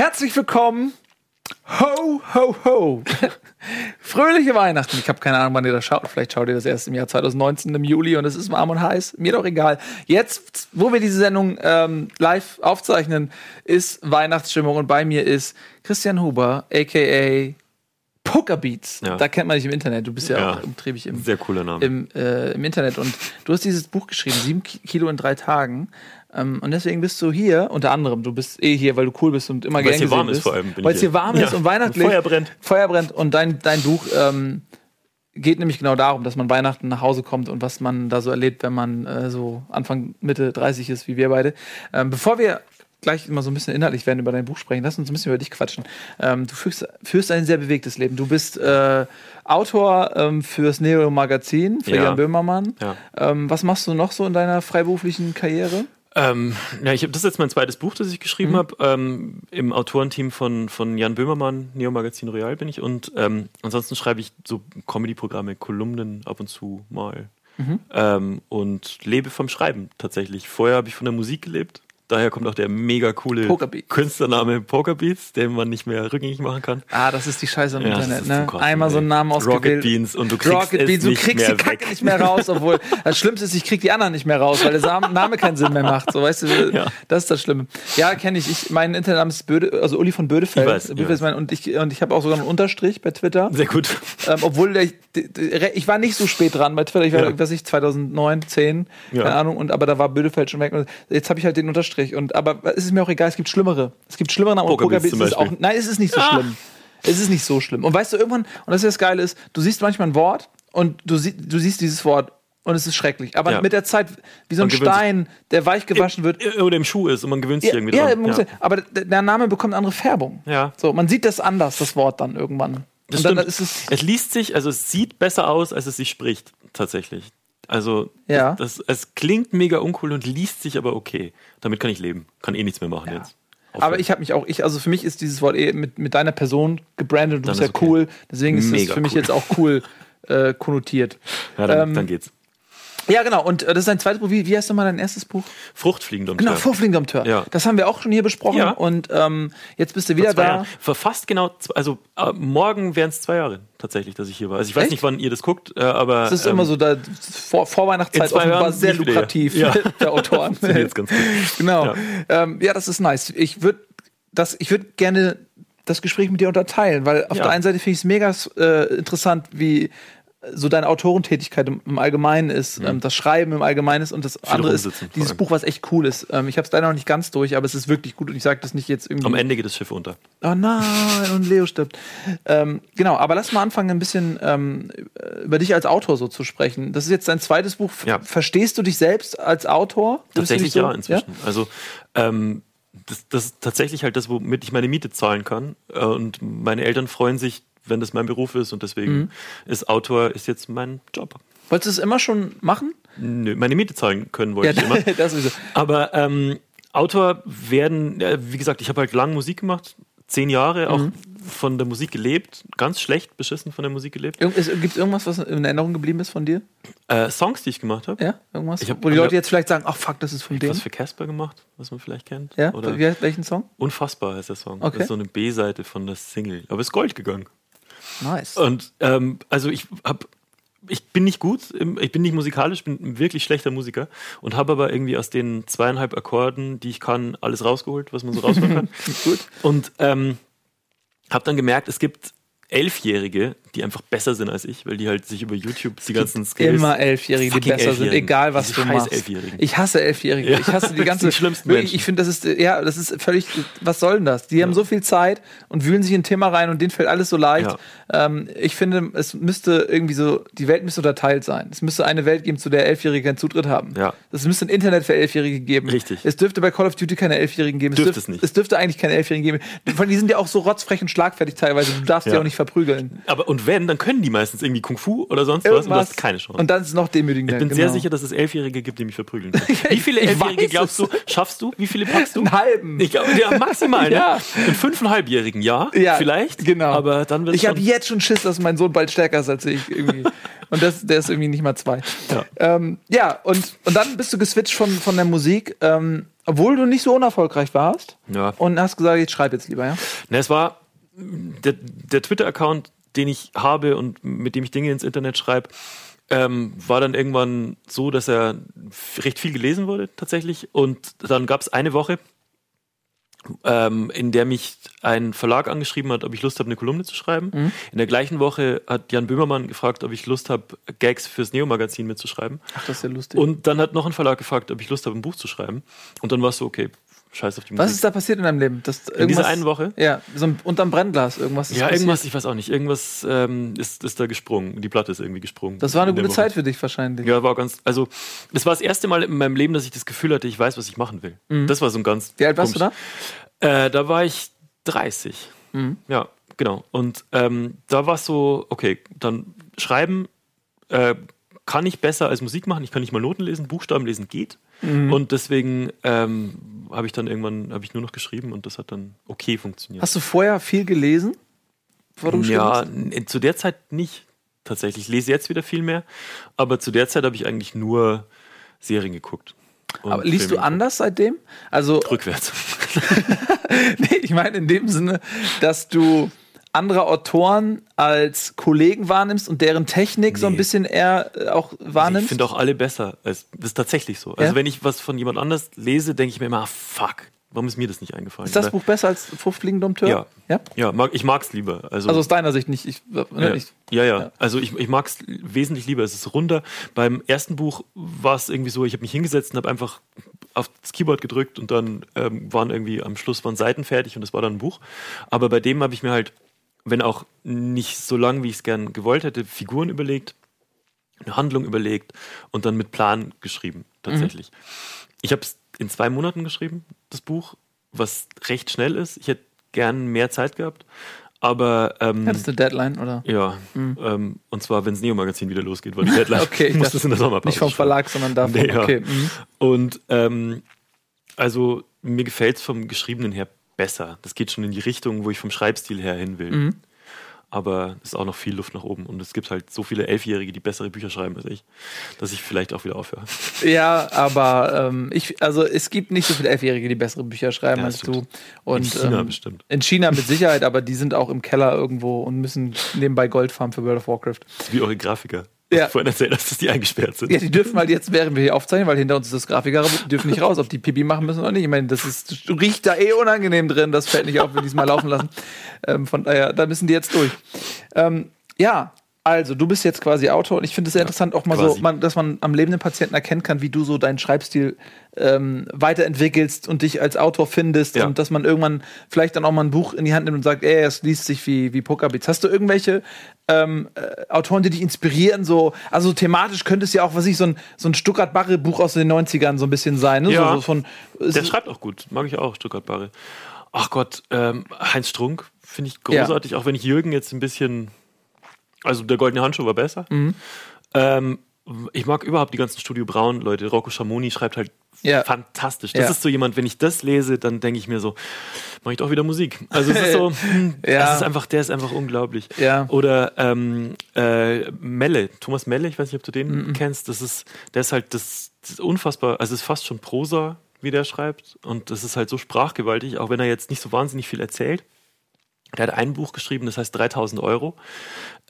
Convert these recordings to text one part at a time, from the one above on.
Herzlich willkommen. Ho, ho, ho. Fröhliche Weihnachten. Ich habe keine Ahnung, wann ihr das schaut. Vielleicht schaut ihr das erst im Jahr 2019 im Juli und es ist warm und heiß. Mir doch egal. Jetzt, wo wir diese Sendung ähm, live aufzeichnen, ist Weihnachtsstimmung und bei mir ist Christian Huber, aka Pokerbeats. Ja. Da kennt man dich im Internet. Du bist ja, Ja. auch umtriebig im, Sehr cooler Name. im, äh, im Internet. Und du hast dieses Buch geschrieben, sieben Ki- Kilo in drei Tagen. Ähm, und deswegen bist du hier, unter anderem, du bist eh hier, weil du cool bist und immer Weil's gern hier gesehen warm ist bist. vor allem, Weil es hier hier. warm ist Ja. und weihnachtlich. Feuer brennt. Feuer brennt. Und dein, dein Buch ähm, geht nämlich genau darum, dass man Weihnachten nach Hause kommt und was man da so erlebt, wenn man äh, so Anfang, Mitte 30 ist, wie wir beide. Ähm, bevor wir gleich mal so ein bisschen inhaltlich werden über dein Buch sprechen, lass uns ein bisschen über dich quatschen. Ähm, du führst, führst ein sehr bewegtes Leben. Du bist äh, Autor ähm, fürs Neo Magazin, für Ja. Jan Böhmermann. Ja. Ähm, was machst du noch so in deiner freiberuflichen Karriere? Ähm, ja, ich habe das ist jetzt mein zweites Buch, das ich Mhm. geschrieben habe. Ähm, Im Autorenteam von, von Jan Böhmermann, Neo Magazin Royal bin ich. Und ähm, ansonsten schreibe ich so Comedy-Programme, Kolumnen ab und zu mal. Mhm. Ähm, und lebe vom Schreiben tatsächlich. Vorher habe ich von der Musik gelebt. Daher kommt auch der mega coole Pokerbeats. Künstlername Pokerbeats, den man nicht mehr rückgängig machen kann. Ah, das ist die Scheiße im Ja, Internet, ne? Kotzen, Einmal so einen ey. Namen Rocket ausgewählt. Beans und du kriegst Rocket Beans, du kriegst die Kacke nicht mehr raus, obwohl das Schlimmste ist, ich krieg die anderen nicht mehr raus, weil der Name keinen Sinn mehr macht. So, weißt du, Ja. das ist das Schlimme. Ja, kenne ich. ich. Mein Internetname ist Böde, also Uli von Bödefeld. Ich weiß, ja. ist mein, und ich, und ich habe auch sogar einen Unterstrich bei Twitter. Sehr gut. Ähm, obwohl der, ich war nicht so spät dran bei Twitter. Ich war, Ja. was ich, 2009, 10, Ja. keine Ahnung. Und aber da war Bödefeld schon weg. Und jetzt habe ich halt den Unterstrich. Und aber es ist mir auch egal. Es gibt schlimmere. Es gibt schlimmere Namen. Zum ist auch. Nein, es ist nicht so schlimm. Es ist nicht so schlimm. Und weißt du irgendwann? Und das ist das Geile ist, du siehst manchmal ein Wort und du, sie, du siehst dieses Wort und es ist schrecklich. Aber Ja. mit der Zeit wie so ein. Stein, der weich gewaschen wird. Oder im Schuh ist und man gewöhnt sich Ja, irgendwie ja, dran. man muss- aber der, Name bekommt eine andere Färbung. Ja. So, man sieht das anders, das Wort dann irgendwann. Das und dann ist es. es liest sich, also es sieht besser aus, als es sich spricht, tatsächlich. Also Ja. das, das, es klingt mega uncool und liest sich aber okay. Damit kann ich leben. Kann eh nichts mehr machen Ja. jetzt. Aber ich habe mich auch, ich, also für mich ist dieses Wort eh mit, mit deiner Person gebrandet und du Dann bist ja okay. cool. Deswegen ist es für mich cool. jetzt auch cool äh, konnotiert. ja, dann, ähm, dann geht's. Ja, genau. Und äh, das ist dein zweites Buch. Wie, wie heißt nochmal dein erstes Buch? Fruchtfliegen und Genau, Vorfliegendompteur. Ja. Das haben wir auch schon hier besprochen. Ja. Und ähm, jetzt bist du wieder da. Jahre. Vor fast genau, also äh, morgen wären es zwei Jahre tatsächlich, dass ich hier war. Also ich weiß Echt? nicht, wann ihr das guckt, äh, aber Das ist ähm, immer so, da, vor, Vorweihnachtszeit offenbar Jahren sehr lukrativ Ja. der Autoren. funktioniert's ganz gut. Genau. Ja. Ja. Ähm, ja, das ist nice. Ich würde das, ich würde gerne das Gespräch mit dir unterteilen, weil auf Ja. der einen Seite finde ich es mega äh, interessant, wie so deine Autorentätigkeit im, im Allgemeinen ist, ähm, das Schreiben im Allgemeinen ist und das andere ist dieses. Buch, was echt cool ist. Ähm, ich habe es leider noch nicht ganz durch, aber es ist wirklich gut und ich sage das nicht jetzt irgendwie. Am Ende geht das Schiff unter. Oh nein, und Leo stirbt. Ähm, genau, aber lass mal anfangen, ein bisschen ähm, über dich als Autor so zu sprechen. Das ist jetzt dein zweites Buch. Ja. Verstehst du dich selbst als Autor? Tatsächlich so- ja, inzwischen. Also ähm, das, das ist tatsächlich halt das, womit ich meine Miete zahlen kann. Äh, Und meine Eltern freuen sich, wenn das mein Beruf ist und deswegen Mhm. ist Autor ist jetzt mein Job. Wolltest du es immer schon machen? Nö, meine Miete zahlen können wollte ich immer. das ist so. Aber ähm, Autor werden, ja, wie gesagt, ich habe halt lang Musik gemacht, zehn Jahre auch Mhm. von der Musik gelebt, ganz schlecht beschissen von der Musik gelebt. Gibt es irgendwas, was in Erinnerung geblieben ist von dir? Äh, Songs, die ich gemacht habe. Ja, irgendwas? Ich hab- Wo die Leute jetzt vielleicht sagen, ach fuck, das ist von dem. Was für Casper gemacht, was man vielleicht kennt. Ja, Oder welchen Song? Unfassbar heißt der Song. Okay. Das ist so eine B-Seite von der Single. Aber ist Gold gegangen. Nice. Und ähm, also ich habe ich bin nicht gut, ich bin nicht musikalisch, bin ein wirklich schlechter Musiker und habe aber irgendwie aus den zweieinhalb Akkorden, die ich kann, alles rausgeholt, was man so rausholen kann. Gut. Und ähm, habe dann gemerkt, es gibt Elfjährige, die einfach besser sind als ich, weil die halt sich über YouTube die ganzen Skills. Immer Elfjährige, die besser sind, egal was Diese du machst. Elfjährigen. Ich hasse Elfjährige. Ja, Ich hasse die ganze. die schlimmsten Menschen. Ich finde, das ist ja, das ist völlig. Was soll denn das? Die haben so viel Zeit und wühlen sich in ein Thema rein und denen fällt alles so leicht. Ähm, ich finde, es müsste irgendwie so, die Welt müsste unterteilt sein. Es müsste eine Welt geben, zu der Elfjährige keinen Zutritt haben. Ja. Es müsste ein Internet für Elfjährige geben. Richtig. Es dürfte bei Call of Duty keine Elfjährigen geben. Dürfte dürf- es nicht. Es dürfte eigentlich keine Elfjährigen geben. Von die sind ja auch so rotzfrech und schlagfertig teilweise. Du darfst die Ja. auch nicht verprügeln. Aber und wenn, dann können die meistens irgendwie Kung Fu oder sonst was und du hast keine Chance. Und dann ist es noch demütigender. ich bin genau. sehr sicher, dass es Elfjährige gibt, die mich verprügeln können. Wie viele Elfjährige glaubst du, schaffst du? Wie viele packst du? Einen halben. Ich glaube, ja, maximal, Ja. ne? Einen fünfeinhalbjährigen, ja, Ja, vielleicht. genau. Aber dann wird Ich habe jetzt schon Schiss, dass mein Sohn bald stärker ist als ich irgendwie. Und das, der ist irgendwie nicht mal zwei. Ja. Ähm, ja, und, und dann bist du geswitcht von, von der Musik, ähm, obwohl du nicht so unerfolgreich warst. Ja. Und hast gesagt, ich schreibe jetzt lieber, ja? Na, es war der, der Twitter-Account, den ich habe und mit dem ich Dinge ins Internet schreibe, ähm, war dann irgendwann so, dass er recht viel gelesen wurde tatsächlich. Und dann gab es eine Woche, ähm, in der mich ein Verlag angeschrieben hat, ob ich Lust habe, eine Kolumne zu schreiben. In der gleichen Woche hat Jan Böhmermann gefragt, ob ich Lust habe, Gags fürs Neo-Magazin mitzuschreiben. Ach, das ist ja lustig. Und dann hat noch ein Verlag gefragt, ob ich Lust habe, ein Buch zu schreiben. Und dann war es so, okay, scheiß auf die Was Musik. ist da passiert in deinem Leben? Das, in dieser einen Woche? Ja, so ein, unterm Brennglas, irgendwas ist Ja, passiert. irgendwas, ich weiß auch nicht. Irgendwas ähm, ist, ist da gesprungen. Die Platte ist irgendwie gesprungen. Das war eine gute. Zeit für dich wahrscheinlich. Ja, war ganz, also, das war das erste Mal in meinem Leben, dass ich das Gefühl hatte, ich weiß, was ich machen will. Das war so ein ganz. Mhm. Wie alt warst du da? da? Äh, da war ich 30. Mhm. Ja, genau. Und ähm, da war es so, okay, dann schreiben äh, kann ich besser als Musik machen. Ich kann nicht mal Noten lesen, Buchstaben lesen geht. Mhm. Und deswegen ähm, habe ich dann irgendwann, habe ich nur noch geschrieben und das hat dann okay funktioniert. Hast du vorher viel gelesen? Du geschrieben Ja, zu der Zeit nicht tatsächlich. Ich lese jetzt wieder viel mehr, aber zu der Zeit habe ich eigentlich nur Serien geguckt. Aber liest du Filme anders seitdem? Also, geguckt. Rückwärts. nee, ich meine in dem Sinne, dass du andere Autoren als Kollegen wahrnimmst und deren Technik so ein Nee. bisschen eher äh, auch Ich wahrnimmst. finde auch alle besser. Das ist tatsächlich so. Also Ja? wenn ich was von jemand anders lese, denke ich mir immer, ah, fuck, warum ist mir das nicht eingefallen? ist das Oder- Buch besser als Fruchtfliegen Dompteur? Ja. ja. Ja, mag, ich mag's lieber. Also, Also aus deiner Sicht nicht. Ich, ne, ja, ich, ja, ja, ja. Also ich, ich mag es wesentlich lieber. Es ist runder. Beim ersten Buch war es irgendwie so, ich habe mich hingesetzt und habe einfach auf das Keyboard gedrückt und dann ähm, waren irgendwie am Schluss waren Seiten fertig und das war dann ein Buch. Aber bei dem habe ich mir halt, wenn auch nicht so lang, wie ich es gern gewollt hätte, Figuren überlegt, eine Handlung überlegt und dann mit Plan geschrieben, tatsächlich. Ich habe es in zwei Monaten geschrieben, das Buch, was recht schnell ist. Ich hätte gern mehr Zeit gehabt, aber ähm, hattest du eine Deadline oder? ja, ähm, und zwar, wenn das Neo-Magazin wieder losgeht, weil die Deadline Okay, ich muss das in der Sommerpause Nicht vom. Verlag, sondern davon. Nee, ja. Okay. mhm. Und ähm, also mir gefällt es vom Geschriebenen her besser. Das geht schon in die Richtung, wo ich vom Schreibstil her hin will. Mhm. Aber es ist auch noch viel Luft nach oben. Und es gibt halt so viele Elfjährige, die bessere Bücher schreiben als ich, dass ich vielleicht auch wieder aufhöre. Ja, aber ähm, ich, also es gibt nicht so viele Elfjährige, die bessere Bücher schreiben Ja, als stimmt. du. Und, in China ähm, bestimmt. In China mit Sicherheit, aber die sind auch im Keller irgendwo und müssen nebenbei Gold farmen für World of Warcraft. Wie eure Grafiker. Ja. Vorhin erzählt hast, dass die eingesperrt sind. Ja, die dürfen halt jetzt, während wir hier aufzeichnen, weil hinter uns ist das Grafiker, dürfen nicht raus, ob die Pipi machen müssen oder nicht. Ich meine, das ist, riecht da eh unangenehm drin, das fällt nicht auf, wenn die es mal laufen lassen. Ähm, von daher, da müssen die jetzt durch. Ähm, ja, also du bist jetzt quasi Autor und ich finde es sehr interessant, auch mal so, quasi. man, dass man am lebenden Patienten erkennen kann, wie du so deinen Schreibstil ähm, weiterentwickelst und dich als Autor findest Ja. und dass man irgendwann vielleicht dann auch mal ein Buch in die Hand nimmt und sagt, ey, es liest sich wie, wie Pokerbeats. Hast du irgendwelche ähm, äh, Autoren, die dich inspirieren? So, also thematisch könnte es ja auch, was ich, so ein, so ein Stuttgart-Barre-Buch aus den 90ern so ein bisschen sein. Ne? Ja. So, so von, Der schreibt auch gut, mag ich auch, Stuttgart Barre. Ach Gott, ähm, Heinz Strunk finde ich großartig, auch wenn ich Jürgen jetzt ein bisschen, also der goldene Handschuh war besser. Mhm. Ähm, ich mag überhaupt die ganzen Studio Braun Leute. Rocco Schamoni schreibt halt Ja. fantastisch. Das Ja. ist so jemand, wenn ich das lese, dann denke ich mir so, mache ich doch wieder Musik. Also es ist so, hm, Ja. das ist einfach, der ist einfach unglaublich. Oder ähm, äh, Melle, Thomas Melle, ich weiß nicht, ob du den Mhm. kennst. Das ist, der ist halt das, das ist unfassbar, also es ist fast schon Prosa, wie der schreibt. Und das ist halt so sprachgewaltig, auch wenn er jetzt nicht so wahnsinnig viel erzählt. Der hat ein Buch geschrieben, das heißt 3000 Euro.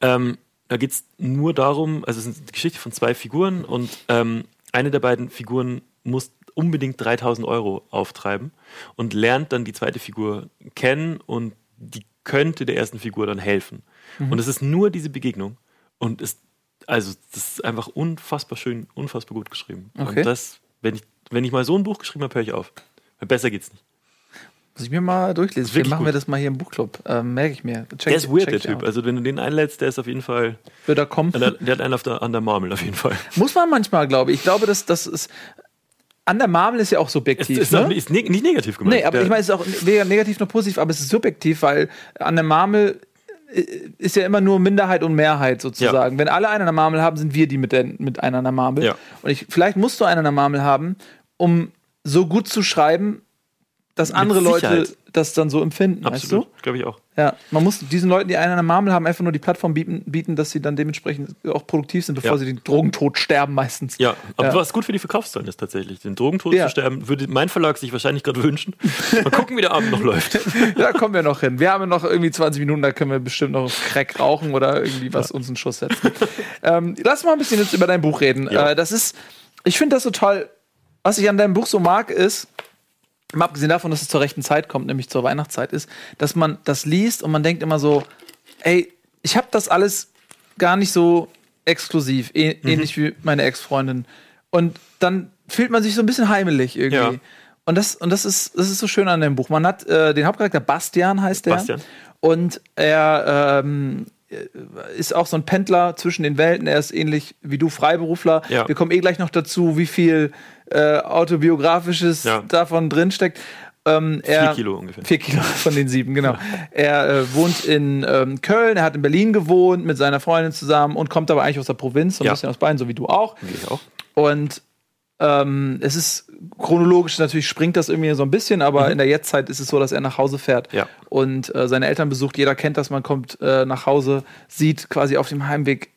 Ähm, da geht es nur darum, also es ist eine Geschichte von zwei Figuren und ähm, eine der beiden Figuren muss unbedingt 3000 Euro auftreiben und lernt dann die zweite Figur kennen und die könnte der ersten Figur dann helfen. Und es ist nur diese Begegnung und ist, also das ist einfach unfassbar schön, unfassbar gut geschrieben. Okay. Und das, wenn ich, wenn ich mal so ein Buch geschrieben habe, höre ich auf. Besser geht's nicht. Muss ich mir mal durchlesen. Vielleicht machen wir gut. das mal hier im Buchclub. Ähm, Merke ich mir. Check, Der ist weird, der Typ. out. Also wenn du den einlädst, der ist auf jeden Fall, Wird er kommen? der, der hat einen auf der, an der Marmel auf jeden Fall. Muss man manchmal, glaube ich. Ich glaube, dass das ist. An der Marmel ist ja auch subjektiv. ist, ne? ist ne, nicht negativ gemeint. Nee, aber Der- ich meine, es ist auch weder negativ noch positiv, aber es ist subjektiv, weil an der Marmel äh, ist ja immer nur Minderheit und Mehrheit sozusagen. Wenn alle einen an der Marmel haben, sind wir die mit, der, mit einer an der Marmel. Ja. Und ich, vielleicht musst du einen an der Marmel haben, um so gut zu schreiben, dass andere Leute das dann so empfinden, Absolut, weißt glaube ich auch. du? Ja, man muss diesen Leuten, die einen an der Marmel haben, einfach nur die Plattform bieten, bieten, dass sie dann dementsprechend auch produktiv sind, bevor Ja. sie den Drogentod sterben meistens. Ja, aber Ja. was gut für die Verkaufszahlen ist tatsächlich. Den Drogentod Ja. zu sterben, würde mein Verlag sich wahrscheinlich gerade wünschen. Mal gucken, wie der Abend noch läuft. Da kommen wir noch hin. Wir haben ja noch irgendwie 20 Minuten, da können wir bestimmt noch Crack rauchen oder irgendwie was uns einen Schuss setzen. ähm, lass mal ein bisschen jetzt über dein Buch reden. Äh, das ist, ich finde das so toll. Was ich an deinem Buch so mag, ist, mal abgesehen davon, dass es zur rechten Zeit kommt, nämlich zur Weihnachtszeit ist, dass man das liest und man denkt immer so, ey, ich habe das alles gar nicht so exklusiv, eh, Mhm. ähnlich wie meine Ex-Freundin. Und dann fühlt man sich so ein bisschen heimelig irgendwie. Ja. Und das, und das ist, das ist so schön an dem Buch. Man hat äh, den Hauptcharakter Bastian heißt der. Bastian. Und er ähm, ist auch so ein Pendler zwischen den Welten. Er ist ähnlich wie du Freiberufler. Ja. Wir kommen eh gleich noch dazu, wie viel äh, autobiografisches Ja. davon drinsteckt. Ähm, er, Vier Kilo ungefähr. Vier Kilo von den sieben, genau. Er äh, wohnt in ähm, Köln, er hat in Berlin gewohnt mit seiner Freundin zusammen und kommt aber eigentlich aus der Provinz, so ein Ja. bisschen aus Bayern, so wie du auch. Ich auch. Und ähm, es ist chronologisch natürlich springt das irgendwie so ein bisschen, aber in der Jetztzeit ist es so, dass er nach Hause fährt Mhm. Ja. und äh, seine Eltern besucht. Jeder kennt das, man kommt äh, nach Hause, sieht quasi auf dem Heimweg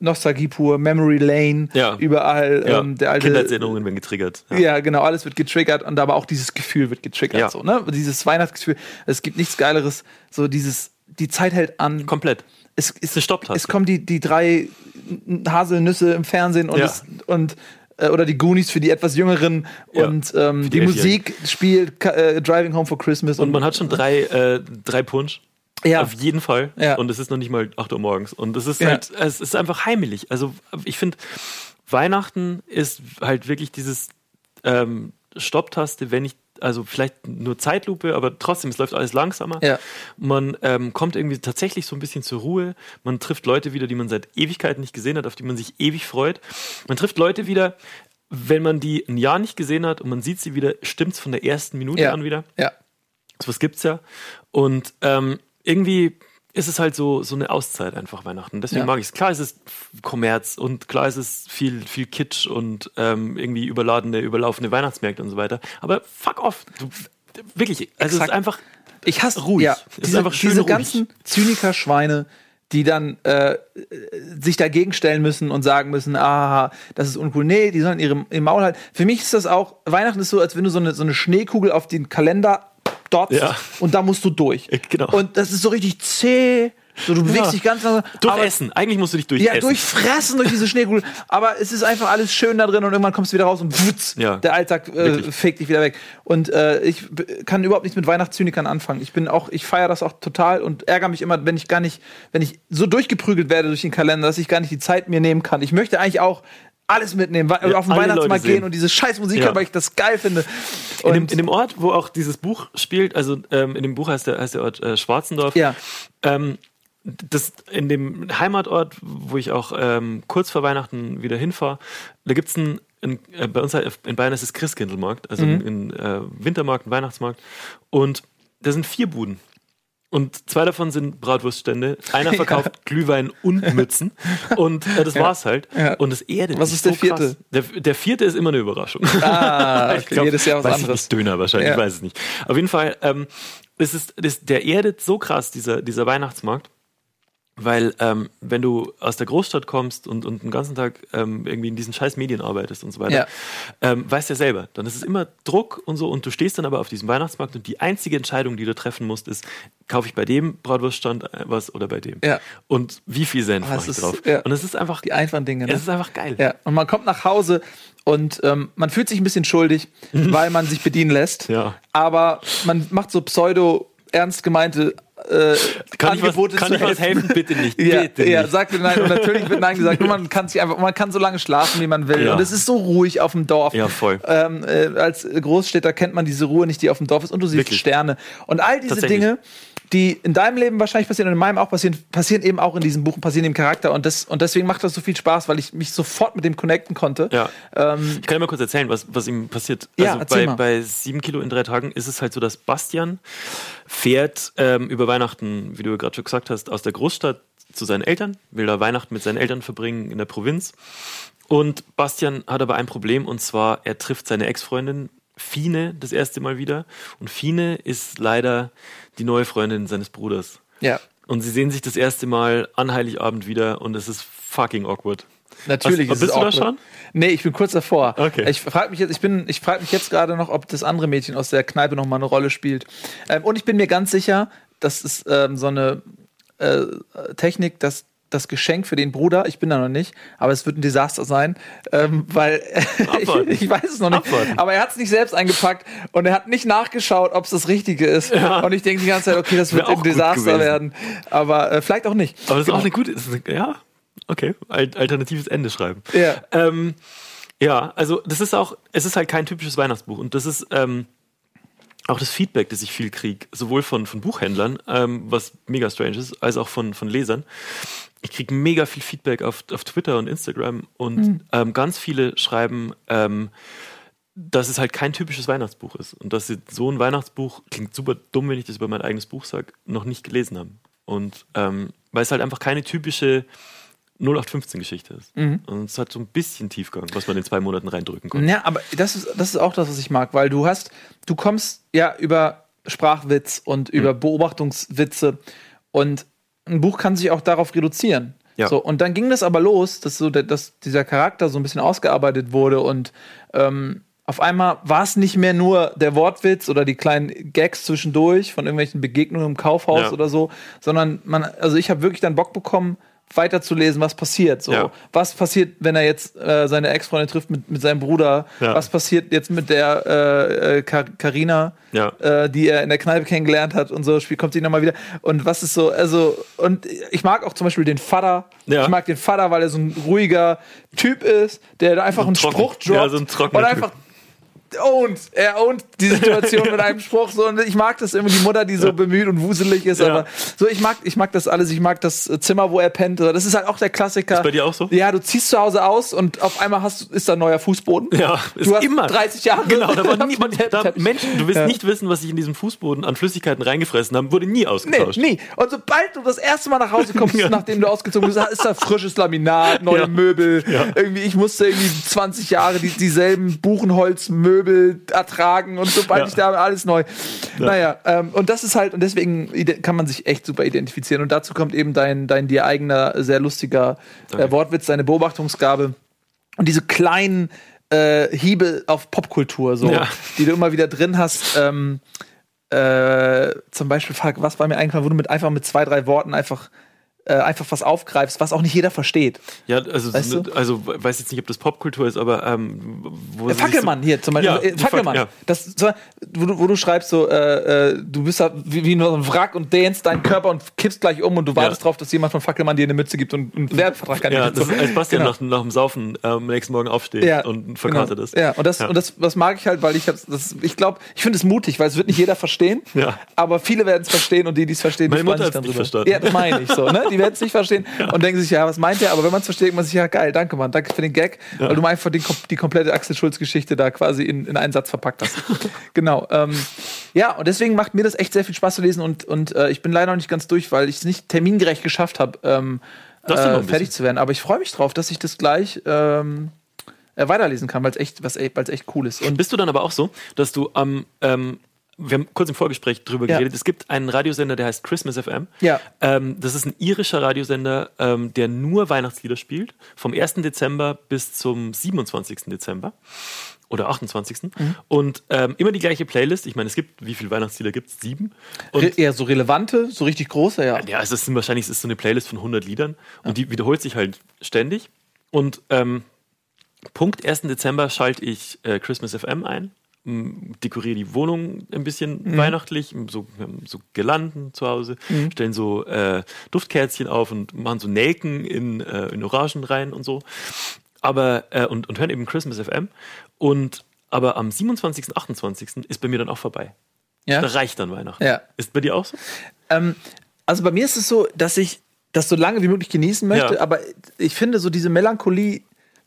Nostalgie pur, Memory Lane, Ja. überall Ja. ähm, der alte Kindheitserinnerungen werden getriggert. ja. genau, alles wird getriggert und aber auch dieses Gefühl wird getriggert. Ja. So, ne? Dieses Weihnachtsgefühl. Es gibt nichts Geileres. So dieses, die Zeit hält an. Komplett. es, es, eine Stopptaste. es kommen die, die drei Haselnüsse im Fernsehen und, Ja. es, und äh, oder die Goonies für die etwas Jüngeren Ja, und ähm, die, die Musik spielt äh, Driving Home for Christmas Und man hat schon drei, äh, drei Punsch. Ja. Auf jeden Fall. Ja. Und es ist noch nicht mal 8 Uhr morgens. Und es ist Ja. halt, es ist einfach heimelig. Also ich finde, Weihnachten ist halt wirklich dieses ähm, Stopptaste, wenn ich, also vielleicht nur Zeitlupe, aber trotzdem, es läuft alles langsamer. Ja. Man ähm, kommt irgendwie tatsächlich so ein bisschen zur Ruhe. Man trifft Leute wieder, die man seit Ewigkeiten nicht gesehen hat, auf die man sich ewig freut. Man trifft Leute wieder, wenn man die ein Jahr nicht gesehen hat und man sieht sie wieder, stimmt's von der ersten Minute ja. an wieder. Ja. Sowas gibt's ja. Und ähm, irgendwie ist es halt so, so eine Auszeit einfach Weihnachten. Deswegen Ja. mag ich es. Klar ist es Kommerz und klar ist es viel, viel Kitsch und ähm, irgendwie überladene, überlaufene Weihnachtsmärkte und so weiter. Aber fuck off. Du, wirklich. Also es Exakt. ist einfach. Ich hasse Ruhig. Ja, Es ist diese, einfach schön diese ruhig. ganzen Zyniker-Schweine, die dann äh, sich dagegen stellen müssen und sagen müssen, ah, das ist uncool. Nee, die sollen ihre im Maul halten. Für mich ist das auch, Weihnachten ist so, als wenn du so eine, so eine Schneekugel auf den Kalender dotzt Ja. und da musst du durch. Äh, genau. Und das ist so richtig zäh. So, du bewegst Ja. dich ganz langsam. Durch aber- Essen. Eigentlich musst du dich durch ja, Essen. durchfressen durch diese Schneekugel. Aber es ist einfach alles schön da drin und irgendwann kommst du wieder raus und wutz, Ja, der Alltag äh, fegt dich wieder weg. Und äh, ich kann überhaupt nichts mit Weihnachtszynikern anfangen. Ich bin auch, ich feiere das auch total und ärgere mich immer, wenn ich gar nicht, wenn ich so durchgeprügelt werde durch den Kalender, dass ich gar nicht die Zeit mir nehmen kann. Ich möchte eigentlich auch alles mitnehmen, Ja, auf den Weihnachtsmarkt gehen und diese scheiß Musik Ja. hören, weil ich das geil finde. in, dem, in dem Ort, wo auch dieses Buch spielt, also ähm, in dem Buch heißt der, heißt der Ort äh, Schwarzendorf. Ja. Ähm, das, in dem Heimatort, wo ich auch ähm, kurz vor Weihnachten wieder hinfahre, da gibt es ein, ein äh, bei uns halt in Bayern ist es Christkindlmarkt, also Mhm. ein, ein äh, Wintermarkt, ein Weihnachtsmarkt. Und da sind vier Buden. Und zwei davon sind Bratwurststände. Einer verkauft Glühwein und Mützen. Und äh, das war's halt. Ja. Und das erdet Was ist der so krass. vierte? Der, der vierte ist immer eine Überraschung. Ah, okay, Ich glaub, jedes Jahr was anderes. Ich Döner wahrscheinlich, Ja. ich weiß es nicht. Auf jeden Fall, ähm, es ist, das, der erdet so krass, dieser, dieser Weihnachtsmarkt. Weil, ähm, wenn du aus der Großstadt kommst und, und den ganzen Tag ähm, irgendwie in diesen scheiß Medien arbeitest und so weiter, Ja. ähm, weißt ja selber, dann ist es immer Druck und so und du stehst dann aber auf diesem Weihnachtsmarkt und die einzige Entscheidung, die du treffen musst, ist, kaufe ich bei dem Bratwurststand äh, was oder bei dem? Ja. Und wie viel Senf mache ich drauf? ja. Und es ist einfach, Die einfachen Dinge. Ne? es ist einfach geil. Ja, und man kommt nach Hause und ähm, man fühlt sich ein bisschen schuldig, weil man sich bedienen lässt. Ja. Aber man macht so pseudo ernst gemeinte äh, Kann ich was, Angebote kann ich was helfen? Bitte nicht. Ja, Bitte ja nicht. sagt mir nein. Und natürlich wird nein gesagt. Und man kann sich einfach, man kann so lange schlafen, wie man will. Ja. Und es ist so ruhig auf dem Dorf. Ja, voll. Ähm, äh, als Großstädter kennt man diese Ruhe nicht, die auf dem Dorf ist. Und du siehst Wirklich. Sterne. Und all diese. Dinge, die in deinem Leben wahrscheinlich passieren und in meinem auch passieren, passieren eben auch in diesem Buch, und passieren im Charakter. Und, das, und deswegen macht das so viel Spaß, weil ich mich sofort mit dem connecten konnte. Ja. Ähm, Ich kann dir mal kurz erzählen, was, was ihm passiert. Ja, also erzähl bei, mal. bei sieben Kilo in drei Tagen ist es halt so, dass Bastian fährt ähm, über Weihnachten, wie du gerade schon gesagt hast, aus der Großstadt zu seinen Eltern, will da Weihnachten mit seinen Eltern verbringen in der Provinz. Und Bastian hat aber ein Problem und zwar, er trifft seine Ex-Freundin Fine das erste Mal wieder. Und Fine ist leider die neue Freundin seines Bruders. Ja. Und sie sehen sich das erste Mal an Heiligabend wieder und es ist fucking awkward. Natürlich Was, ist bist es du da schon? Nee, ich bin kurz davor. Okay. Ich frage mich jetzt, ich bin, ich frage mich jetzt gerade noch, ob das andere Mädchen aus der Kneipe noch mal eine Rolle spielt. Ähm, und ich bin mir ganz sicher, das ist ähm, so eine äh, Technik, dass das Geschenk für den Bruder, ich bin da noch nicht, aber es wird ein Desaster sein, ähm, weil ich, ich weiß es noch nicht. Abwarten. Aber er hat es nicht selbst eingepackt und er hat nicht nachgeschaut, ob es das Richtige ist. Und ich denke die ganze Zeit, okay, das wird ein Desaster werden. Aber äh, vielleicht auch nicht. Aber das ist Genau. auch eine gute, ja, okay, Al- alternatives Ende schreiben. Ja. Ähm, ja, also das ist auch, es ist halt kein typisches Weihnachtsbuch und das ist ähm, auch das Feedback, das ich viel kriege, sowohl von, von Buchhändlern, ähm, was mega strange ist, als auch von, von Lesern. Ich kriege mega viel Feedback auf, auf Twitter und Instagram und ähm, ganz viele schreiben, ähm, dass es halt kein typisches Weihnachtsbuch ist und dass sie so ein Weihnachtsbuch, klingt super dumm, wenn ich das über mein eigenes Buch sage, noch nicht gelesen haben. Und ähm, weil es halt einfach keine typische 0815-Geschichte ist. Und es hat so ein bisschen Tiefgang, was man in zwei Monaten reindrücken konnte. Ja, aber das ist, das ist auch das, was ich mag, weil du hast, du kommst ja über Sprachwitz und über Mhm. Beobachtungswitze und ein Buch kann sich auch darauf reduzieren. Ja. So, und dann ging das aber los, dass, so dass dieser Charakter so ein bisschen ausgearbeitet wurde und ähm, auf einmal war es nicht mehr nur der Wortwitz oder die kleinen Gags zwischendurch von irgendwelchen Begegnungen im Kaufhaus Ja. oder so, sondern man, also ich habe wirklich dann Bock bekommen, weiterzulesen, was passiert. So, Ja. was passiert, wenn er jetzt äh, seine Ex-Freundin trifft mit, mit seinem Bruder? Ja. Was passiert jetzt mit der äh, äh, Kar- Carina, Ja. äh, die er in der Kneipe kennengelernt hat und so? Spiel kommt sie nochmal wieder. Und was ist so, also, und ich mag auch zum Beispiel den Vater. Ich mag den Vater, weil er so ein ruhiger Typ ist, der einfach So einen trocken. Spruch droppt Ja, so ein und einfach ownt. Er ownt die Situation mit einem Spruch. So, und ich mag das immer, die Mutter, die so bemüht und wuselig ist. Ja. Aber so, ich mag, ich mag das alles. Ich mag das Zimmer, wo er pennt. Das ist halt auch der Klassiker. Ist bei dir auch so? Ja, du ziehst zu Hause aus und auf einmal hast, ist da ein neuer Fußboden. Ja, ist du hast immer. 30 Jahre. Genau, da war niemand. Da. Menschen, du wirst Ja. nicht wissen, was sich in diesem Fußboden an Flüssigkeiten reingefressen haben, wurde nie Nee, ausgetauscht. nie. Und sobald du das erste Mal nach Hause kommst, Ja. nachdem du ausgezogen bist, ist da frisches Laminat, neue. Möbel. Irgendwie, ich musste irgendwie 20 Jahre die, dieselben Buchenholzmöbel ertragen und sobald Ja. ich da alles neu. Naja, ähm, und das ist halt, und deswegen kann man sich echt super identifizieren. Und dazu kommt eben dein, dein dir eigener, sehr lustiger äh. Wortwitz, deine Beobachtungsgabe. Und diese kleinen äh, Hiebe auf Popkultur, so, Ja. die du immer wieder drin hast. Ähm, äh, zum Beispiel, was war mir eingefallen, wo du mit einfach mit zwei, drei Worten einfach, äh, einfach was aufgreifst, was auch nicht jeder versteht. Ja, also, Weißt so, also weiß jetzt nicht, ob das Popkultur ist, aber ähm, wo Äh, sie sich Fackelmann hier zum Beispiel. Ja, äh, die Fac- Fackelmann. ja. Das, so, wo, du, wo du schreibst, so, äh, äh, du bist da wie, wie nur so ein Wrack und dehnst deinen Körper und kippst gleich um und du wartest drauf, dass jemand von Fackelmann dir eine Mütze gibt und einen Werbevertrag an So, ja, das gibt. ist, als Bastian Genau. nach, nach dem Saufen ähm, am nächsten Morgen aufsteht ja, und verkartet genau. ist. Ja, und das, Ja. und das, das mag ich halt, weil ich hab's, das, ich glaube, ich finde es mutig, weil es wird nicht jeder verstehen. Ja. Aber viele werden es verstehen und die, die es verstehen, Meine die freuen Mutter sich dann nicht drüber. verstanden. Ja, das meine ich so, ne? Die werden es nicht verstehen und denken sich, ja, was meint der? Aber wenn man es versteht, denkt man sich, ja, geil, danke, Mann, danke für den Gag, weil du einfach die, die komplette Axel Schulz-Geschichte da quasi in, in einen Satz verpackt hast. genau. Ähm, ja, und deswegen macht mir das echt sehr viel Spaß zu lesen und, und äh, ich bin leider noch nicht ganz durch, weil ich es nicht termingerecht geschafft habe, ähm, äh, fertig zu werden. Aber ich freue mich drauf, dass ich das gleich ähm, äh, weiterlesen kann, weil es echt, was, weil's echt cool ist. Und Bist du dann aber auch so, dass du am, ähm, wir haben kurz im Vorgespräch drüber Ja. geredet, es gibt einen Radiosender, der heißt Christmas FM. Ja. Ähm, das ist ein irischer Radiosender, ähm, der nur Weihnachtslieder spielt, vom 1. Dezember bis zum 27. Dezember. Oder 28. Mhm. Und ähm, immer die gleiche Playlist. Ich meine, es gibt, wie viele Weihnachtslieder gibt es? Sieben. Und re- eher so relevante, so richtig große, ja. ja, es ist wahrscheinlich es ist so eine Playlist von 100 Liedern und die wiederholt sich halt ständig. Und ähm, Punkt 1. Dezember schalte ich äh, Christmas FM ein, dekoriere die Wohnung ein bisschen weihnachtlich, m, so, so Girlanden zu Hause, stellen so äh, Duftkerzchen auf und machen so Nelken in, äh, in Orangen rein und so. Aber, äh, und, und hören eben Christmas FM. Und aber am 27., 28. ist bei mir dann auch vorbei. ja? Da reicht dann Weihnachten. Ja. Ist bei dir auch so? Ähm, also bei mir ist es so, dass ich das so lange wie möglich genießen möchte, Ja. aber ich finde so diese Melancholie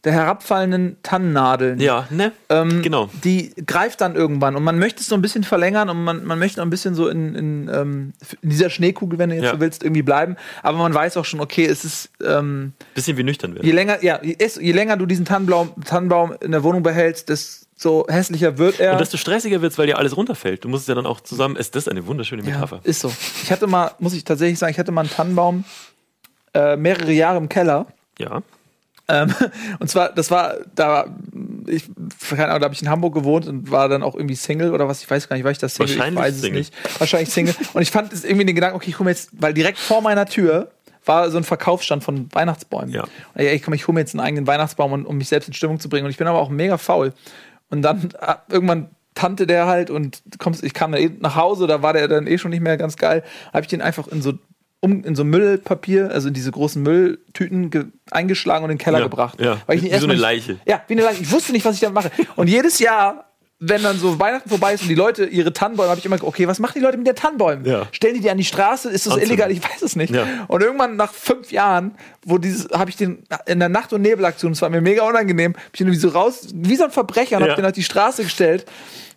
der herabfallenden Tannennadeln. Ja, ne? Ähm, genau. Die greift dann irgendwann und man möchte es so ein bisschen verlängern und man, man möchte noch ein bisschen so in, in, ähm, in dieser Schneekugel, wenn du jetzt Ja. so willst, irgendwie bleiben. Aber man weiß auch schon, okay, es ist ähm, Bisschen wie nüchtern werden. je länger, ja, je, es- je länger du diesen Tannenbaum, Tannenbaum in der Wohnung behältst, des, desto hässlicher wird er. Und desto stressiger wird's, weil dir alles runterfällt. Du musst es ja dann auch zusammen. Ist das eine wunderschöne Metapher? Ja, ist so. Ich hatte mal, muss ich tatsächlich sagen, ich hatte mal einen Tannenbaum äh, mehrere Jahre im Keller. Ja. Ähm, und zwar, das war, da, ich, keine Ahnung, da habe ich in Hamburg gewohnt und war dann auch irgendwie Single oder was, ich weiß gar nicht, war ich das Single? Ich Wahrscheinlich weiß es Single. nicht. Wahrscheinlich Single. Und ich fand es irgendwie den Gedanken, okay, ich hole mir jetzt, weil direkt vor meiner Tür war so ein Verkaufsstand von Weihnachtsbäumen. Ja. Und ich komm, ich hole mir jetzt einen eigenen Weihnachtsbaum, und, um mich selbst in Stimmung zu bringen. Und ich bin aber auch mega faul. Und dann äh, irgendwann tante der halt und kommst, ich kam da eh nach Hause, da war der dann eh schon nicht mehr ganz geil. Habe ich den einfach in so um, in so Müllpapier, also in diese großen Mülltüten ge eingeschlagen und in den Keller Ja, gebracht. ja. Weil ich Wie so eine Leiche. Ja, wie eine Leiche. Ich wusste nicht, was ich da mache. Und jedes Jahr, wenn dann so Weihnachten vorbei ist und die Leute ihre Tannenbäume, habe ich immer gedacht, okay, was machen die Leute mit den Tannenbäumen? Ja. Stellen die die an die Straße? Ist das Anzünden. illegal? Ich weiß es nicht. Ja. Und irgendwann nach fünf Jahren, wo dieses, habe ich den in der Nacht- und Nebelaktion, das war mir mega unangenehm, habe ich den irgendwie so raus, wie so ein Verbrecher, und Ja. habe den auf die Straße gestellt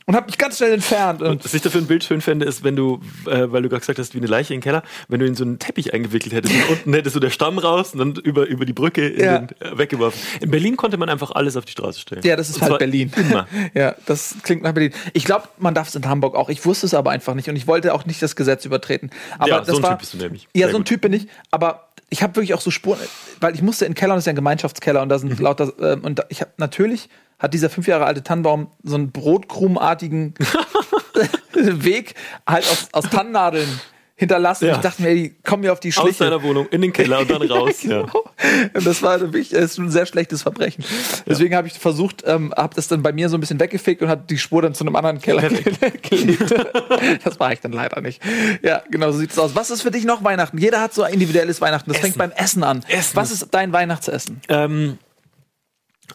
und habe mich ganz schnell entfernt. Und was ich dafür ein Bild schön fände, ist, wenn du, äh, weil du gerade gesagt hast, wie eine Leiche im Keller, wenn du in so einen Teppich eingewickelt hättest und unten hättest du der Stamm raus und dann über, über die Brücke in Ja. den, äh, weggeworfen. In Berlin konnte man einfach alles auf die Straße stellen. Ja, das ist Und halt Berlin. Immer. Ja, das klingt nach Berlin. Ich glaube, man darf es in Hamburg auch. Ich wusste es aber einfach nicht und ich wollte auch nicht das Gesetz übertreten. Aber Ja, das so ein war, Typ bist du nämlich. Ja, Sehr so ein gut. Typ bin ich. Aber ich habe wirklich auch so Spuren, weil ich musste in den Keller und das ist ja ein Gemeinschaftskeller und da sind Mhm. lauter ähm, und da, ich habe natürlich hat dieser fünf Jahre alte Tannenbaum so einen brotkrumartigen Weg halt aus, aus Tannennadeln hinterlassen. Ja. Ich dachte mir, ey, die kommen mir auf die Aus Schliche. deiner Wohnung in den Keller und dann raus. ja. Genau. Und das war das ist ein sehr schlechtes Verbrechen. Deswegen habe ich versucht, ähm, habe das dann bei mir so ein bisschen weggefegt und hat die Spur dann zu einem anderen Keller gelegt. das war ich dann leider nicht. Ja, genau so sieht es aus. Was ist für dich noch Weihnachten? Jeder hat so ein individuelles Weihnachten. Das fängt Essen. beim Essen an. Essen. Was ist dein Weihnachtsessen? Ähm,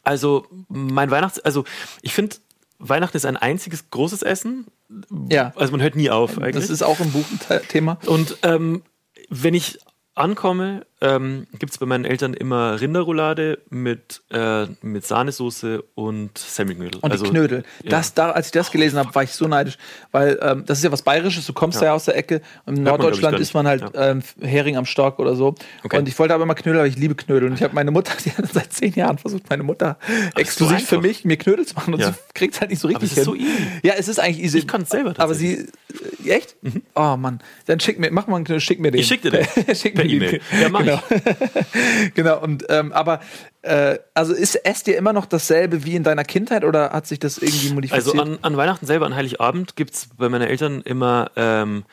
also, mein Weihnachts-, also, ich finde, Weihnachten ist ein einziges großes Essen. Ja, Also, man hört nie auf eigentlich. das ist auch im Buch ein Thema. Und ähm, wenn ich ankomme, ähm, gibt es bei meinen Eltern immer Rinderroulade mit, äh, mit Sahnesoße und Semmelknödel. Und also, die Knödel. ja. Das, da, als ich das gelesen habe, war ich so neidisch, weil ähm, das ist ja was Bayerisches. Du kommst ja, Ja. aus der Ecke. Man, ich, Norddeutschland gar ist man halt nicht. ähm, Hering am Stock oder so. Okay. Und ich wollte aber immer Knödel, aber ich liebe Knödel. Und ich habe meine Mutter, die hat seit zehn Jahren versucht, meine Mutter exklusiv für einfach. mich mir Knödel zu machen und Ja. sie kriegt es halt nicht so richtig es ist so hin. easy. Ja, es ist eigentlich easy. Ich kann's selber Aber sie, äh, echt? Oh Mann, dann schick mir, mach mal einen Knödel, schick mir den. Ich schick dir den. schick Per mir. E-Mail. Ja, mach genau. genau, und ähm, aber äh, also ist esst ihr immer noch dasselbe wie in deiner Kindheit oder hat sich das irgendwie modifiziert? Also an, an Weihnachten selber, an Heiligabend, gibt es bei meinen Eltern immer, ähm,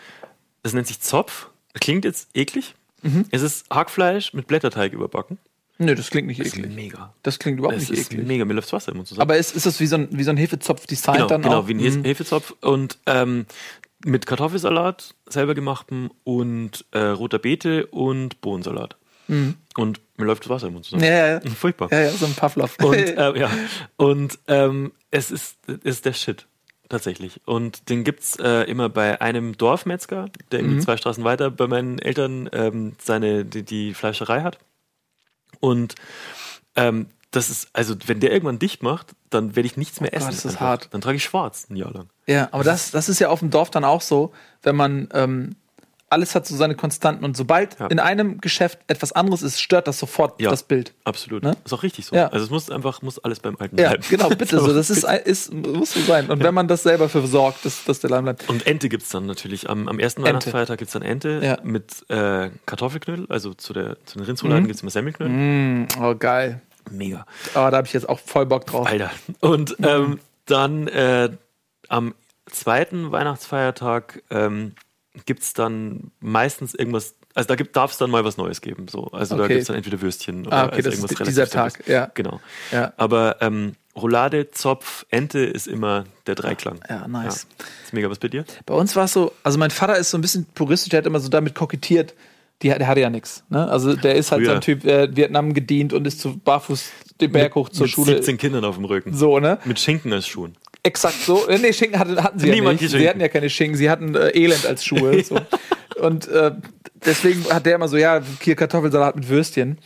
das nennt sich Zopf. Klingt jetzt eklig. Mhm. Es ist Hackfleisch mit Blätterteig überbacken. Nö, das klingt nicht Das ist eklig. mega. Das klingt überhaupt Es nicht ist eklig. mega, mir läuft Wasser im Mund zusammen. Aber ist, ist das wie so ein, wie so ein Hefezopf-Design genau, dann genau, auch? wie ein Mhm. Hefezopf und ähm, mit Kartoffelsalat, selber gemachten und äh, roter Beete und Bohnensalat. Und mir läuft das Wasser im Mund zusammen. Mhm. Ja, ja. Furchtbar. Ja, ja, so ein Pavlov. Und, äh, ja. und ähm, es ist, ist der Shit. Tatsächlich. Und den gibt's äh, immer bei einem Dorfmetzger, der Mhm. irgendwie zwei Straßen weiter bei meinen Eltern ähm, seine, die, die Fleischerei hat. Und ähm, das ist, also wenn der irgendwann dicht macht, dann werde ich nichts mehr Oh Gott, essen. das ist einfach. hart. Dann trage ich schwarz ein Jahr lang. ja, aber das, das ist ja auf dem Dorf dann auch so, wenn man ähm, alles hat so seine Konstanten und sobald Ja. in einem Geschäft etwas anderes ist, stört das sofort Ja. das Bild. Absolut. Ne? Ist auch richtig so. Ja. Also es muss einfach, muss alles beim Alten Ja, bleiben. genau, bitte so. Das ist, ist muss so sein. Und wenn man das selber für sorgt, dass, dass der Laden bleibt. Und Ente gibt's dann natürlich. Am, am ersten Ente. Weihnachtsfeiertag gibt's dann Ente Ja. mit äh, Kartoffelknödel, also zu, der, zu den Rindsrouladen Mhm. gibt's immer Semmelknödel. Mm, oh, geil. Mega. Aber da habe ich jetzt auch voll Bock drauf. Alter. Und ähm, dann äh, am zweiten Weihnachtsfeiertag ähm, gibt's dann meistens irgendwas, also da darf es dann mal was Neues geben. So. Also da Okay. gibt's dann entweder Würstchen oder Ah, okay, also das ist irgendwas dieser relativ Tag, Simples. ja. Genau. Ja. Aber ähm, Roulade, Zopf, Ente ist immer der Dreiklang. Ja, nice. Ist mega was bei dir? Bei uns war es so, also mein Vater ist so ein bisschen puristisch, der hat immer so damit kokettiert, die, der hatte ja nichts. Ne? Also der ist halt so Früher. ein Typ, der Vietnam gedient und ist zu barfuß den Berg hoch zur Mit Schule. 17 Kindern auf dem Rücken. So, ne? Mit Schinken als Schuhen. Exakt so. Äh, Nee, Schinken hatten, hatten sie Niemand ja nicht. Sie hatten ja keine Schinken, sie hatten äh, Elend als Schuhe. So. Und äh, deswegen hat der immer so, ja, hier Kartoffelsalat mit Würstchen.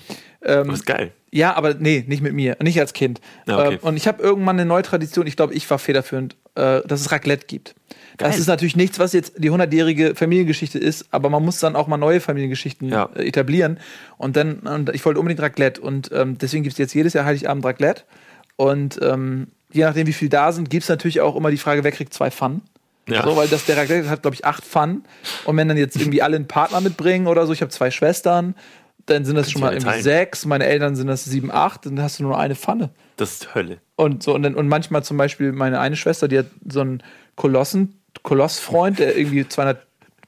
Ähm, Das ist geil. ja, aber nee, nicht mit mir, nicht als Kind. Ja, okay. Ähm, und ich habe irgendwann eine neue Tradition, ich glaube, ich war federführend, äh, dass es Raclette gibt. Das Geil. ist natürlich nichts, was jetzt die 100-jährige Familiengeschichte ist, aber man muss dann auch mal neue Familiengeschichten Ja. äh, etablieren. Und dann, und ich wollte unbedingt Raclette und ähm, deswegen gibt es jetzt jedes Jahr Heiligabend Raclette. Und ähm, je nachdem, wie viel da sind, gibt es natürlich auch immer die Frage, wer kriegt zwei Pfannen. Ja. So, weil das der Charakter hat, glaube ich, acht Pfannen. Und wenn dann jetzt irgendwie alle einen Partner mitbringen oder so, ich habe zwei Schwestern, dann sind das schon du mal irgendwie teilen. sechs, meine Eltern sind das sieben, acht, dann hast du nur eine Pfanne. Das ist Hölle. Und so, und, dann, und manchmal zum Beispiel meine eine Schwester, die hat so einen Kolossen, Kolossfreund, der irgendwie 200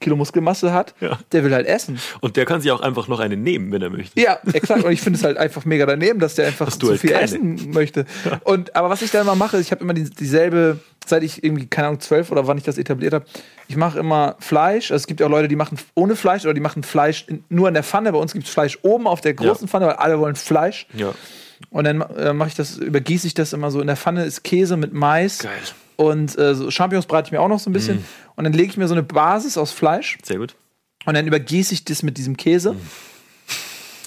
Kilo Muskelmasse hat, Ja. der will halt essen. Und der kann sich auch einfach noch eine nehmen, wenn er möchte. Ja, exakt. Und ich finde es halt einfach mega daneben, dass der einfach zu halt viel keine. essen möchte. Und aber was ich dann immer mache, ich habe immer die, dieselbe, seit ich irgendwie, keine Ahnung, zwölf oder wann ich das etabliert habe, ich mache immer Fleisch. Also es gibt ja auch Leute, die machen ohne Fleisch oder die machen Fleisch in, nur in der Pfanne. Bei uns gibt es Fleisch oben auf der großen Ja. Pfanne, weil alle wollen Fleisch. Ja. Und dann äh, mache ich das, übergieße ich das immer so. In der Pfanne ist Käse mit Mais. Geil. Und äh, so Champignons brate ich mir auch noch so ein bisschen. Und dann lege ich mir so eine Basis aus Fleisch. Sehr gut. Und dann übergieße ich das mit diesem Käse.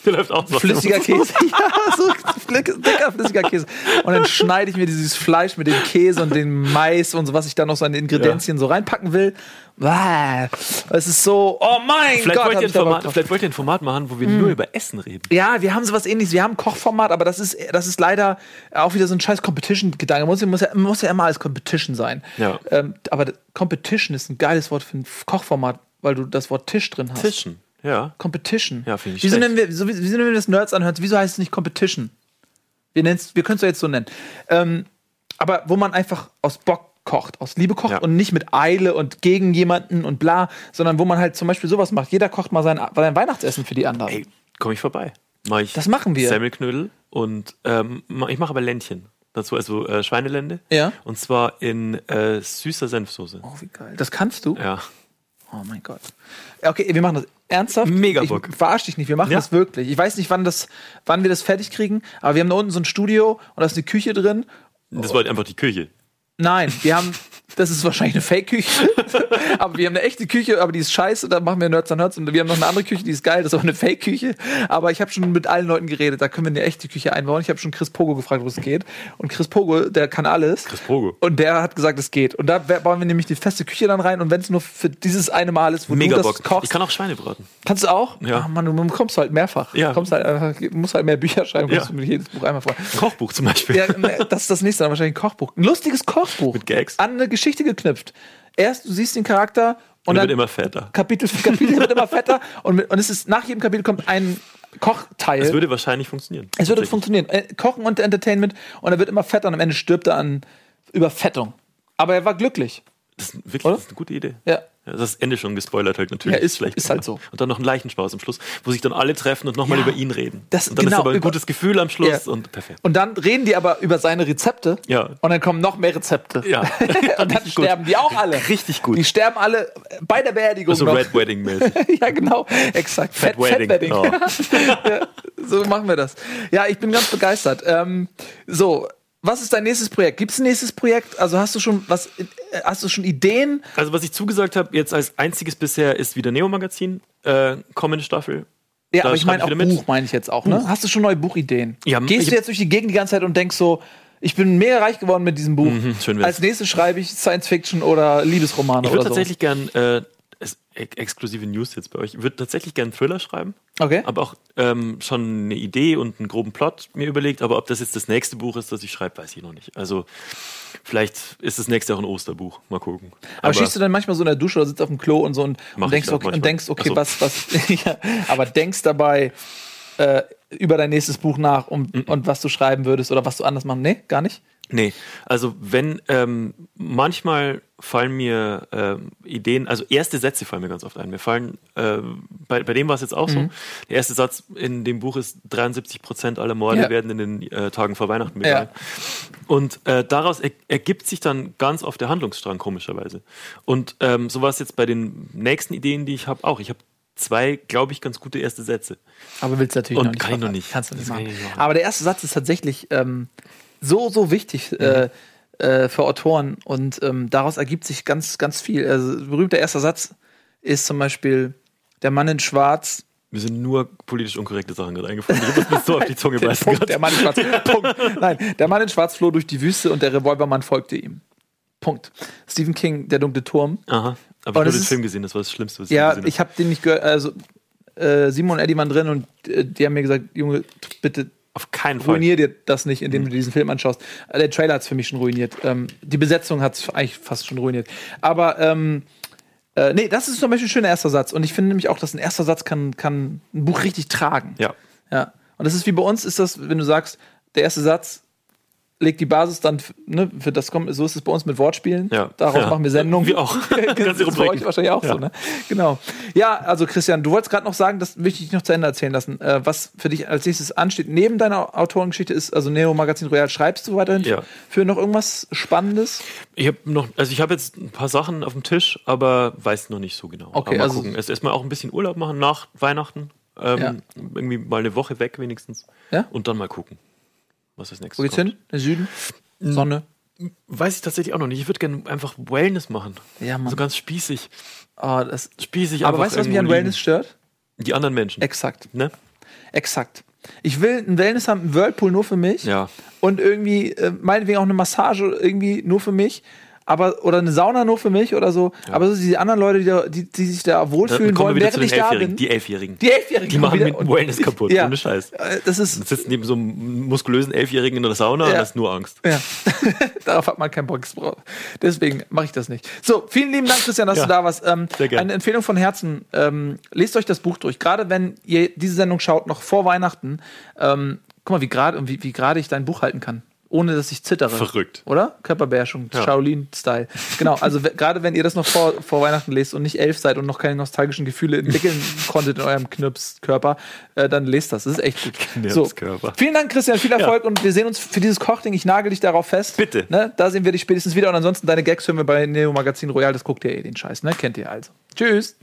Der läuft auch so. Flüssiger Käse. ja, so dicker, flüssiger Käse. Und dann schneide ich mir dieses Fleisch mit dem Käse und dem Mais und so, was ich da noch so an Ingredienzien so reinpacken will. Wow. Es ist so, oh mein Vielleicht Gott. wollt, ihr ein Format, vielleicht wollt ihr ein Format machen, wo wir nur über Essen reden. Ja, wir haben sowas ähnliches. Wir haben ein Kochformat, aber das ist, das ist leider auch wieder so ein scheiß Competition-Gedanke. Muss, muss, ja, muss ja immer als Competition sein. Ja. Ähm, aber Competition ist ein geiles Wort für ein Kochformat, weil du das Wort Tisch drin hast. Tischen. Ja. Competition. Ja, finde ich wieso nennen wir, so, wie- wieso nennen wir das Nerds anhört? Wieso heißt es nicht Competition? Wir, wir können es doch jetzt so nennen. Ähm, aber wo man einfach aus Bock kocht, aus Liebe kocht Ja. und nicht mit Eile und gegen jemanden und bla, sondern wo man halt zum Beispiel sowas macht. Jeder kocht mal sein, sein Weihnachtsessen für die anderen. Ey, komme ich vorbei. Mach ich Das machen wir. Semmelknödel und ähm, ich mache aber Ländchen. Dazu also äh, Schweinelände. Ja. Und zwar in äh, süßer Senfsoße. Oh, wie geil. Das kannst du? Ja. Oh mein Gott. Okay, wir machen das ernsthaft. Mega ich. Verarsch dich nicht, wir machen Ja. das wirklich. Ich weiß nicht, wann, das, wann wir das fertig kriegen, aber wir haben da unten so ein Studio und da ist eine Küche drin. Das war halt einfach die Küche. Nein, wir haben, das ist wahrscheinlich eine Fake-Küche, aber wir haben eine echte Küche, aber die ist scheiße, da machen wir Nerds an Nerds und wir haben noch eine andere Küche, die ist geil, das ist auch eine Fake-Küche, aber ich habe schon mit allen Leuten geredet, da können wir eine echte Küche einbauen. Ich habe schon Chris Pogo gefragt, wo es geht und Chris Pogo, der kann alles. Chris Pogo. Und der hat gesagt, es geht. Und da bauen wir nämlich die feste Küche dann rein und wenn es nur für dieses eine Mal ist, wo Mega du das Bock. kochst, Ich kann auch Schweine braten. Kannst du auch? Ja. Ach Mann, du bekommst halt mehrfach. Ja. Du kommst halt musst halt mehr Bücher schreiben, Ja. musst du mir jedes Buch einmal vor. Kochbuch zum Beispiel. Ja, ne, das ist das nächste, dann wahrscheinlich ein Kochbuch. Ein lustiges Kochbuch. Mit Gags. An eine Geschichte geknüpft. Erst, du siehst den Charakter und, Und dann wird immer fetter. Kapitel für Kapitel wird immer fetter und, mit- und es ist nach jedem Kapitel kommt ein Kochteil. Es würde wahrscheinlich funktionieren. Es würde funktionieren. Äh, Kochen und Entertainment und er wird immer fetter und am Ende stirbt er an Überfettung. Aber er war glücklich. Das ist wirklich das ist eine gute Idee. Ja. Das Ende schon gespoilert halt natürlich. Ja, ist- ist halt so. Und dann noch ein Leichenspaß am Schluss, wo sich dann alle treffen und nochmal Ja. über ihn reden. Das- und dann genau, ist aber ein über- gutes Gefühl am Schluss Ja. und perfekt. Und dann reden die aber über seine Rezepte. Ja. Und dann kommen noch mehr Rezepte. Ja. und dann Richtig gut. sterben die auch alle. Richtig gut. Die sterben alle bei der Beerdigung. So noch. Red Wedding mäßig. ja, genau. Exakt. Fat Fat, Wedding. Fat Wedding. Oh. so machen wir das. Ja, ich bin ganz begeistert. Ähm, so, was ist dein nächstes Projekt? Gibt es ein nächstes Projekt? Also hast du schon was? Äh, Hast du schon Ideen? Also was ich zugesagt habe, jetzt als einziges bisher, ist wieder Neo-Magazin, äh, kommende Staffel. Ja, Da aber ich meine auch mit. Buch, meine ich jetzt auch. Ne? Hast du schon neue Buchideen? Ja, Gehst du jetzt durch die Gegend die ganze Zeit und denkst so, ich bin mega reich geworden mit diesem Buch. Mhm, schön wär's. Als nächstes schreibe ich Science Fiction oder Liebesromane Ich oder würde so. tatsächlich gern, äh, exklusive News jetzt bei euch, ich würde tatsächlich gern einen Thriller schreiben. Okay. Aber auch ähm, schon eine Idee und einen groben Plot mir überlegt. Aber ob das jetzt das nächste Buch ist, das ich schreibe, weiß ich noch nicht. Also vielleicht ist das nächste auch ein Osterbuch. Mal gucken. Aber, stehst du dann manchmal so in der Dusche oder sitzt auf dem Klo und so und, und denkst, okay, und denkst, okay, so. was, was, ja, aber denkst dabei äh, über dein nächstes Buch nach um, Mhm. und was du schreiben würdest oder was du anders machen? Nee, gar nicht? Nee, also wenn, ähm, manchmal fallen mir ähm, Ideen, also erste Sätze fallen mir ganz oft ein. Mir fallen, ähm, bei, bei dem war es jetzt auch Mhm. so, der erste Satz in dem Buch ist, 73 Prozent aller Morde Ja. werden in den äh, Tagen vor Weihnachten Ja. begangen. Und äh, daraus er, ergibt sich dann ganz oft der Handlungsstrang, komischerweise. Und ähm, so war es jetzt bei den nächsten Ideen, die ich habe, auch. Ich habe zwei, glaube ich, ganz gute erste Sätze. Aber willst du natürlich Und noch nicht. kann ich noch nicht. Kannst du nicht machen. Aber der erste Satz ist tatsächlich ähm, so, so wichtig Mhm. äh, äh, für Autoren und ähm, daraus ergibt sich ganz, ganz viel. Also, berühmter erster Satz ist zum Beispiel der Mann in Schwarz. Mir sind nur politisch unkorrekte Sachen gerade eingefallen. Ich muss mir so auf die Zunge beißen Punkt, der Mann in Schwarz. Punkt. Nein, der Mann in Schwarz floh durch die Wüste und der Revolvermann folgte ihm. Punkt. Stephen King, Der dunkle Turm. Aha. Aber Und ich habe den Film gesehen, das war das Schlimmste, was Ja, gesehen ich habe den nicht gehört. Also äh, Simon und Eddie waren drin und äh, die haben mir gesagt, Junge, bitte Auf keinen Fall. ruinier dir das nicht, indem du diesen Film anschaust. Äh, Der Trailer hat es für mich schon ruiniert. Ähm, die Besetzung hat es eigentlich fast schon ruiniert. Aber ähm, äh, nee, das ist zum Beispiel ein schöner erster Satz. Und ich finde nämlich auch, dass ein erster Satz kann, kann ein Buch richtig tragen. Ja. Ja. Und das ist wie bei uns, ist das, wenn du sagst, der erste Satz legt die Basis dann ne, für das kommt, so ist es bei uns mit Wortspielen. Ja. Daraus Ja. machen wir Sendungen. Wir auch. das ist bei euch wahrscheinlich auch Ja. so, ne? Genau. Ja, also Christian, du wolltest gerade noch sagen, das möchte ich dich noch zu Ende erzählen lassen. Äh, was für dich als nächstes ansteht, neben deiner Autorengeschichte ist, also Neo Magazin Royal, schreibst du weiterhin Ja. für noch irgendwas Spannendes? Ich habe noch, also ich habe jetzt ein paar Sachen auf dem Tisch, aber weiß noch nicht so genau. Okay, aber mal also- gucken. Erst erstmal auch ein bisschen Urlaub machen nach Weihnachten. Ähm. Irgendwie mal eine Woche weg wenigstens. Ja? Und dann mal gucken, was als nächstes Wo geht's kommt. hin? In den Süden? Sonne? Weiß ich tatsächlich auch noch nicht. Ich würde gerne einfach Wellness machen. Ja, Mann. So ganz spießig. Oh, das, Spießig aber weißt du, was mich an irgendwo Wellness stört? liegen. Die anderen Menschen. Exakt. ne? Exakt. Ich will ein Wellness haben, ein Whirlpool nur für mich. Ja. Und irgendwie, äh, meinetwegen auch eine Massage irgendwie nur für mich. Aber, oder eine Sauna nur für mich oder so. Aber so diese anderen Leute, die, da- die, die sich da Dann wohlfühlen kommen wollen, wir wieder während zu den ich da Elfjährigen. bin. Die Elfjährigen. Die Elfjährigen Die machen mit und- Wellness kaputt. Ja. Ohne Scheiß. Äh, Das ist, Du sitzt neben so einem muskulösen Elfjährigen in der Sauna Ja. und hast nur Angst. ja. Darauf hat man keinen Bock. Deswegen mache ich das nicht. So, vielen lieben Dank, Christian, dass Ja. du da warst. Ähm, Sehr gerne. Eine Empfehlung von Herzen. Ähm, lest euch das Buch durch. Gerade wenn ihr diese Sendung schaut, noch vor Weihnachten. Ähm, guck mal, wie gerade wie, wie gerade ich dein Buch halten kann. Ohne dass ich zittere. Verrückt. Oder? Körperbeherrschung, Ja. Shaolin-Style. Genau, also gerade wenn ihr das noch vor, vor Weihnachten lest und nicht elf seid und noch keine nostalgischen Gefühle entwickeln konntet in eurem Knirpskörper, äh, dann lest das. Das ist echt gut. So, Knirpskörper. vielen Dank, Christian, viel Erfolg und wir sehen uns für dieses Kochding. Ich nagel dich darauf fest. Bitte. Ne? Da sehen wir dich spätestens wieder und ansonsten deine Gags hören wir bei Neo Magazin Royal. Das guckt ihr eh den Scheiß, ne? Kennt ihr also. Tschüss.